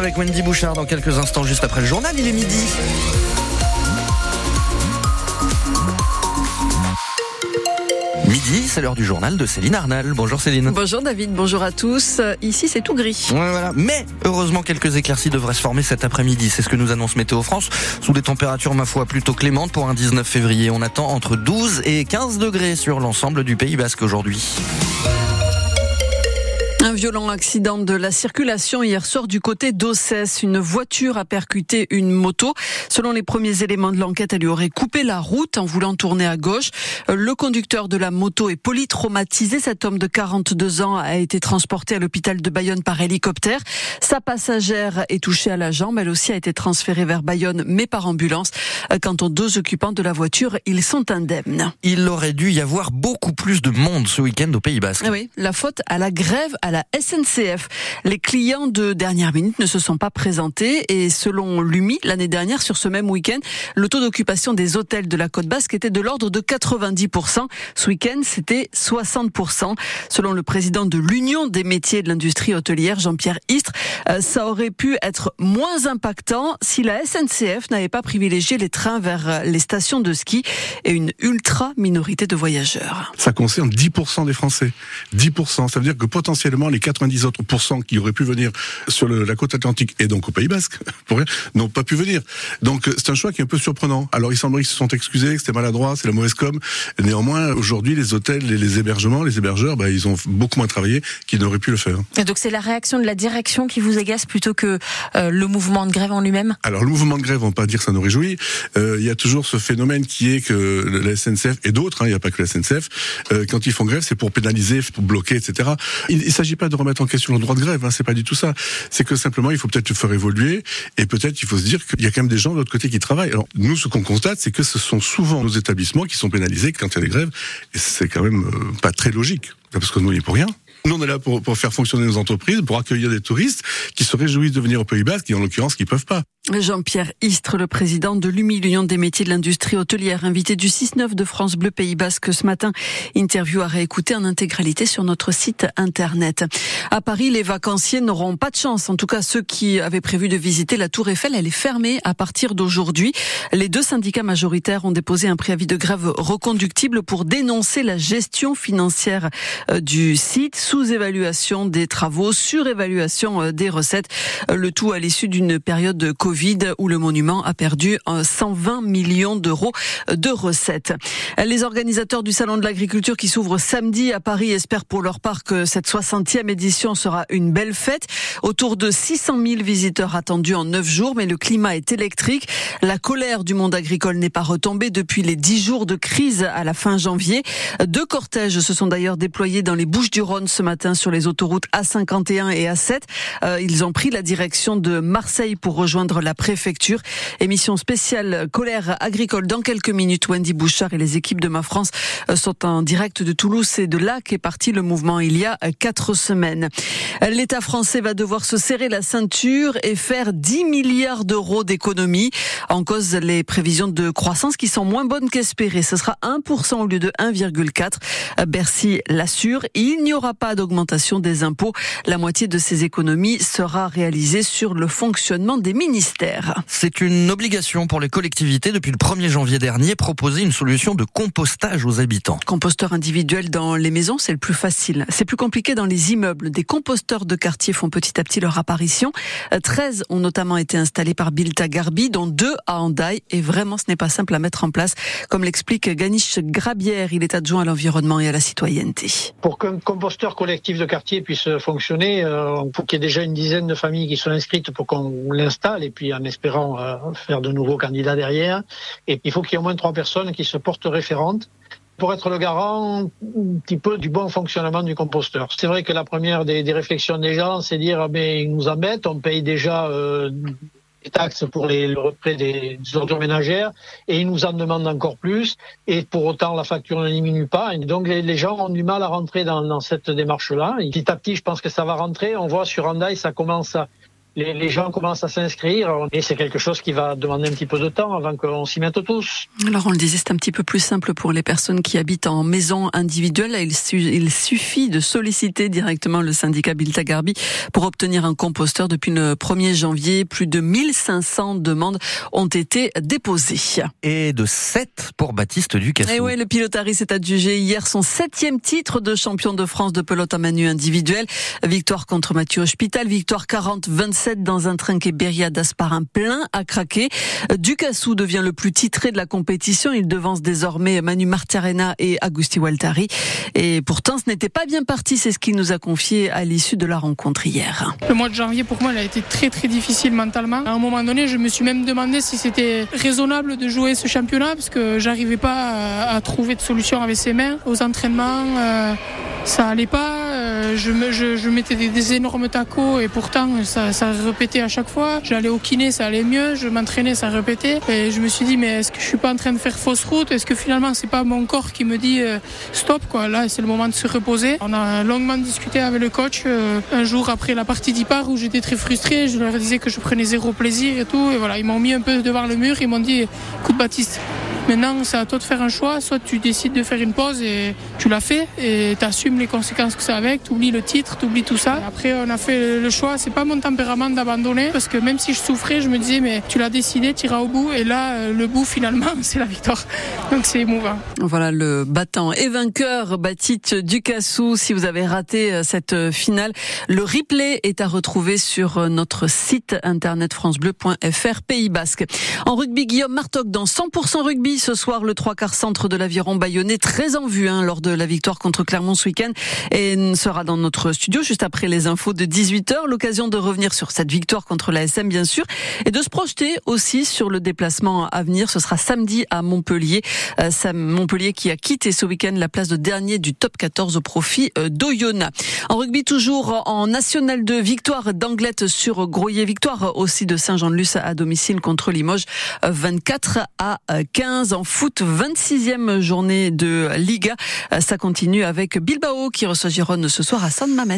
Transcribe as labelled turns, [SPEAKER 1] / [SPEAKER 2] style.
[SPEAKER 1] avec Wendy Bouchard dans quelques instants, juste après le journal. Il est midi. Midi, c'est l'heure du journal de Céline Arnal. Bonjour Céline.
[SPEAKER 2] Bonjour David, bonjour à tous. Ici, c'est tout gris.
[SPEAKER 1] Ouais, voilà. Mais heureusement, quelques éclaircies devraient se former cet après-midi. C'est ce que nous annonce Météo France. Sous des températures, ma foi, plutôt clémentes pour un 19 février. On attend entre 12 et 15 degrés sur l'ensemble du Pays Basque aujourd'hui.
[SPEAKER 2] Un violent accident de la circulation hier soir du côté d'Ossès. Une voiture a percuté une moto. Selon les premiers éléments de l'enquête, elle lui aurait coupé la route en voulant tourner à gauche. Le conducteur de la moto est polytraumatisé. Cet homme de 42 ans a été transporté à l'hôpital de Bayonne par hélicoptère. Sa passagère est touchée à la jambe. Elle aussi a été transférée vers Bayonne, mais par ambulance. Quant aux deux occupants de la voiture, ils sont indemnes.
[SPEAKER 1] Il aurait dû y avoir beaucoup plus de monde ce week-end au Pays Basque.
[SPEAKER 2] Oui, la faute à la grève à la SNCF. Les clients de dernière minute ne se sont pas présentés et selon l'UMI, l'année dernière, sur ce même week-end, le taux d'occupation des hôtels de la côte basque était de l'ordre de 90%. Ce week-end, c'était 60%. Selon le président de l'Union des métiers de l'industrie hôtelière, Jean-Pierre Istre, euh, ça aurait pu être moins impactant si la SNCF n'avait pas privilégié les trains vers les stations de ski et une ultra minorité de voyageurs.
[SPEAKER 3] Ça concerne 10% des Français. 10%. Ça veut dire que potentiellement, les 90 autres pourcents qui auraient pu venir sur le, la côte atlantique et donc au Pays Basque, pour rien, n'ont pas pu venir. Donc euh, c'est un choix qui est un peu surprenant. Alors il semblerait qu'ils se sont excusés, que c'était maladroit, c'est la mauvaise com. Néanmoins, aujourd'hui, les hôtels et les hébergements, les hébergeurs, bah, ils ont beaucoup moins travaillé qu'ils n'auraient pu le faire.
[SPEAKER 4] Et donc c'est la réaction de la direction qui vous agace plutôt que euh, le mouvement de grève en lui-même?
[SPEAKER 3] Alors le mouvement de grève, on va pas dire que ça nous réjouit. Euh, il y a toujours ce phénomène qui est que la SNCF et d'autres, hein, il n'y a pas que la SNCF, euh, quand ils font grève, c'est pour pénaliser, pour bloquer, etc. Il ne s'agit pas de remettre en question le droit de grève, hein, c'est pas du tout ça. C'est que simplement, il faut peut-être le faire évoluer et peut-être il faut se dire qu'il y a quand même des gens de l'autre côté qui travaillent. Alors nous, ce qu'on constate, c'est que ce sont souvent nos établissements qui sont pénalisés quand il y a des grèves et c'est quand même euh, pas très logique parce que nous, on est pour rien. Nous, on est là pour, faire fonctionner nos entreprises, pour accueillir des touristes qui se réjouissent de venir au Pays Basque et en l'occurrence qui peuvent pas.
[SPEAKER 2] Jean-Pierre Istre, le président de l'UMI, l'Union des métiers de l'industrie hôtelière, invité du 6-9 de France Bleu Pays Basque ce matin. Interview à réécouter en intégralité sur notre site internet. À Paris, les vacanciers n'auront pas de chance. En tout cas, ceux qui avaient prévu de visiter la Tour Eiffel, elle est fermée à partir d'aujourd'hui. Les deux syndicats majoritaires ont déposé un préavis de grève reconductible pour dénoncer la gestion financière euh, du site, sous-évaluation des travaux, surévaluation euh, des recettes. Euh, le tout à l'issue d'une période de où le monument a perdu 120 millions d'euros de recettes. Les organisateurs du Salon de l'Agriculture qui s'ouvre samedi à Paris espèrent pour leur part que cette 60e édition sera une belle fête. Autour de 600 000 visiteurs attendus en 9 jours, mais le climat est électrique. La colère du monde agricole n'est pas retombée depuis les 10 jours de crise à la fin janvier. Deux cortèges se sont d'ailleurs déployés dans les Bouches du Rhône ce matin sur les autoroutes A51 et A7. Euh, ils ont pris la direction de Marseille pour rejoindre la préfecture. Émission spéciale colère agricole dans quelques minutes. Wendy Bouchard et les équipes de Ma France euh, sont en direct de Toulouse et de là qu'est parti le mouvement il y a euh, quatre semaines. L'État français va devoir se serrer la ceinture et faire 10 milliards d'euros d'économies. En cause, les prévisions de croissance qui sont moins bonnes qu'espérées. Ce sera 1% au lieu de 1,4. Bercy l'assure. Il n'y aura pas d'augmentation des impôts. La moitié de ces économies sera réalisée sur le fonctionnement des ministères.
[SPEAKER 1] C'est une obligation pour les collectivités depuis le 1er janvier dernier, proposer une solution de compostage aux habitants.
[SPEAKER 2] Composteur individuel dans les maisons, c'est le plus facile. C'est plus compliqué dans les immeubles. Des composteurs de quartier font petit à petit leur apparition. 13 ont notamment été installés par Bilta Garbi, dont deux à Andaï. Et vraiment, ce n'est pas simple à mettre en place, comme l'explique Ganish Grabière. Il est adjoint à l'environnement et à la citoyenneté.
[SPEAKER 5] Pour qu'un composteur collectif de quartier puisse fonctionner, euh, il faut qu'il y ait déjà une dizaine de familles qui soient inscrites pour qu'on l'installe et puis en espérant euh, faire de nouveaux candidats derrière. Et il faut qu'il y ait au moins trois personnes qui se portent référentes pour être le garant un petit peu du bon fonctionnement du composteur. C'est vrai que la première des, réflexions des gens, c'est dire mais il nous embête, on paye déjà euh, des taxes pour le retrait des, ordures ménagères et ils nous en demandent encore plus et pour autant la facture ne diminue pas. Et donc les, gens ont du mal à rentrer dans, dans cette démarche-là. Et petit à petit, je pense que ça va rentrer. On voit sur Andai, ça commence à les, gens commencent à s'inscrire et c'est quelque chose qui va demander un petit peu de temps avant qu'on s'y mette tous.
[SPEAKER 2] Alors on le disait, c'est un petit peu plus simple pour les personnes qui habitent en maison individuelle. Il, suffit de solliciter directement le syndicat Biltagarbi pour obtenir un composteur. Depuis le 1er janvier, plus de 1500 demandes ont été déposées.
[SPEAKER 1] Et de 7 pour Baptiste Ducassou. Et
[SPEAKER 2] oui, le pilotari s'est adjugé hier son septième titre de champion de France de pelote à manu individuel. Victoire contre Mathieu Hospital, victoire 40-27 dans un train qui Beria d'Asparin plein à craquer. Ducassou devient le plus titré de la compétition. Il devance désormais Manu Martiarena et Agusti Waltari. Et pourtant, ce n'était pas bien parti. C'est ce qu'il nous a confié à l'issue de la rencontre hier.
[SPEAKER 6] Le mois de janvier, pour moi, il a été très très difficile mentalement. À un moment donné, je me suis même demandé si c'était raisonnable de jouer ce championnat parce que j'arrivais pas à, trouver de solution avec ses mains aux entraînements. Euh, ça allait pas. Je, me, je, mettais des, énormes tacos et pourtant ça, ça répétait à chaque fois. J'allais au kiné, ça allait mieux. Je m'entraînais, ça répétait. Et je me suis dit, mais est-ce que je suis pas en train de faire fausse route? Est-ce que finalement c'est pas mon corps qui me dit euh, stop quoi? Là, c'est le moment de se reposer. On a longuement discuté avec le coach euh, un jour après la partie d'Ipar où j'étais très frustré. Je leur disais que je prenais zéro plaisir et tout. Et voilà, ils m'ont mis un peu devant le mur. Ils m'ont dit, écoute Baptiste, Maintenant, c'est à toi de faire un choix. Soit tu décides de faire une pause et tu l'as fait et tu assumes les conséquences que ça avec. Tu oublies le titre, tu oublies tout ça. Après, on a fait le choix. C'est pas mon tempérament d'abandonner parce que même si je souffrais, je me disais, mais tu l'as décidé, tu iras au bout. Et là, euh, le bout, finalement, c'est la victoire. Donc c'est émouvant.
[SPEAKER 2] Voilà le battant et vainqueur, Baptiste Ducassou. Si vous avez raté euh, cette euh, finale, le replay est à retrouver sur notre site internet francebleu.fr Pays Basque. En rugby, Guillaume Martoc dans 100% rugby ce soir, le trois quarts centre de l'aviron bayonnais, très en vue hein, lors de la victoire contre Clermont ce week-end, et sera dans notre studio juste après les infos de 18h. L'occasion de revenir sur cette victoire contre la SM, bien sûr, et de se projeter aussi sur le déplacement à venir. Ce sera samedi à Montpellier. Euh, Montpellier qui a quitté ce week-end la place de dernier du top 14 au profit euh, d'Oyonnax. En rugby, toujours en National 2, victoire d'Anglette sur Groyer, victoire aussi de Saint-Jean-de-Luz à domicile contre Limoges, 24 euh, à 15 en foot, 26e journée de Liga. Ça continue avec Bilbao qui reçoit Gironne ce soir à San Mamés.